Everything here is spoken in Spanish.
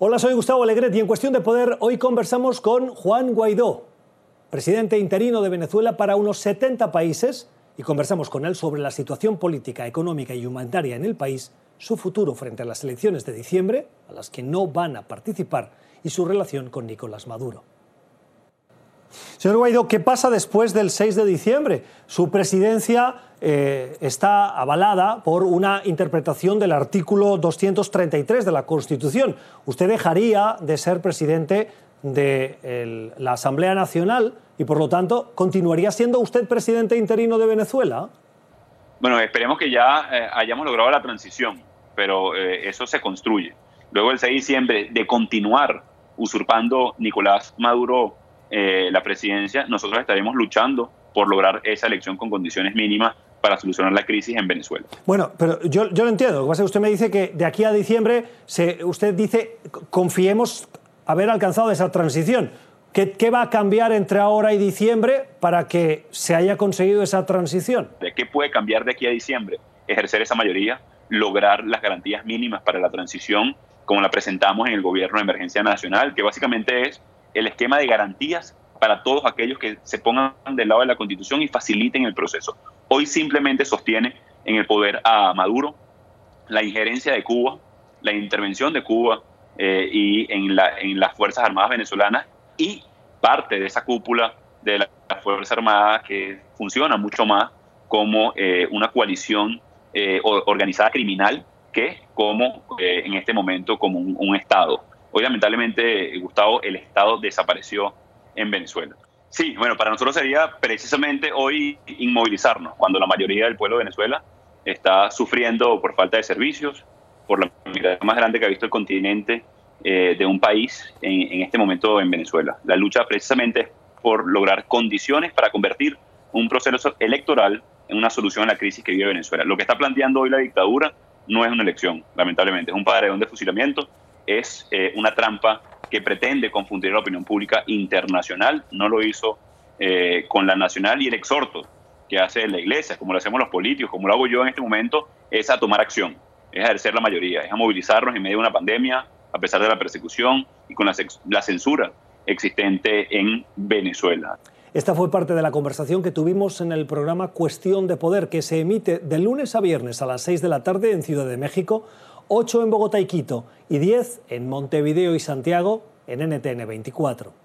Hola, soy Gustavo Alegret y en Cuestión de Poder hoy conversamos con Juan Guaidó, presidente interino de Venezuela para unos 70 países, y conversamos con él sobre la situación política, económica y humanitaria en el país, su futuro frente a las elecciones de diciembre, a las que no van a participar, y su relación con Nicolás Maduro. Señor Guaidó, ¿qué pasa después del 6 de diciembre? Su presidencia eh, está avalada por una interpretación del artículo 233 de la Constitución. ¿Usted dejaría de ser presidente de la Asamblea Nacional y, por lo tanto, continuaría siendo usted presidente interino de Venezuela? Bueno, esperemos que ya eh, hayamos logrado la transición, pero eh, eso se construye. Luego, el 6 de diciembre, de continuar usurpando Nicolás Maduro eh, la presidencia, nosotros estaremos luchando por lograr esa elección con condiciones mínimas para solucionar la crisis en Venezuela. Bueno, pero yo, yo lo entiendo. Lo que pasa es que usted me dice que de aquí a diciembre, se, usted dice, confiemos haber alcanzado esa transición. ¿Qué, ¿Qué, va a cambiar entre ahora y diciembre para que se haya conseguido esa transición? ¿Qué puede cambiar de aquí a diciembre? Ejercer esa mayoría, lograr las garantías mínimas para la transición, como la presentamos en el Gobierno de Emergencia Nacional, que básicamente es el esquema de garantías para todos aquellos que se pongan del lado de la Constitución y faciliten el proceso. Hoy simplemente sostiene en el poder a Maduro la injerencia de Cuba, la intervención de Cuba eh, y en, la, en las Fuerzas Armadas venezolanas y parte de esa cúpula de las Fuerzas Armadas que funciona mucho más como eh, una coalición eh, organizada criminal que como en este momento como un Estado. Hoy lamentablemente, Gustavo, el Estado desapareció en Venezuela. Sí, bueno, para nosotros sería precisamente hoy inmovilizarnos, cuando la mayoría del pueblo de Venezuela está sufriendo por falta de servicios, por la migración más grande que ha visto el continente eh, de un país en, en, este momento en Venezuela. La lucha precisamente es por lograr condiciones para convertir un proceso electoral en una solución a la crisis que vive Venezuela. Lo que está planteando hoy la dictadura no es una elección, lamentablemente, es un paredón de fusilamiento es eh, una trampa que pretende confundir la opinión pública internacional. No lo hizo eh, con la nacional y el exhorto que hace la iglesia, como lo hacemos los políticos, como lo hago yo en este momento, es a tomar acción, es a ejercer la mayoría, es a movilizarnos en medio de una pandemia, a pesar de la persecución y con la, censura existente en Venezuela. Esta fue parte de la conversación que tuvimos en el programa Cuestión de Poder, que se emite de lunes a viernes a las 6 de la tarde en Ciudad de México 8 en Bogotá y Quito y 10 en Montevideo y Santiago en NTN 24.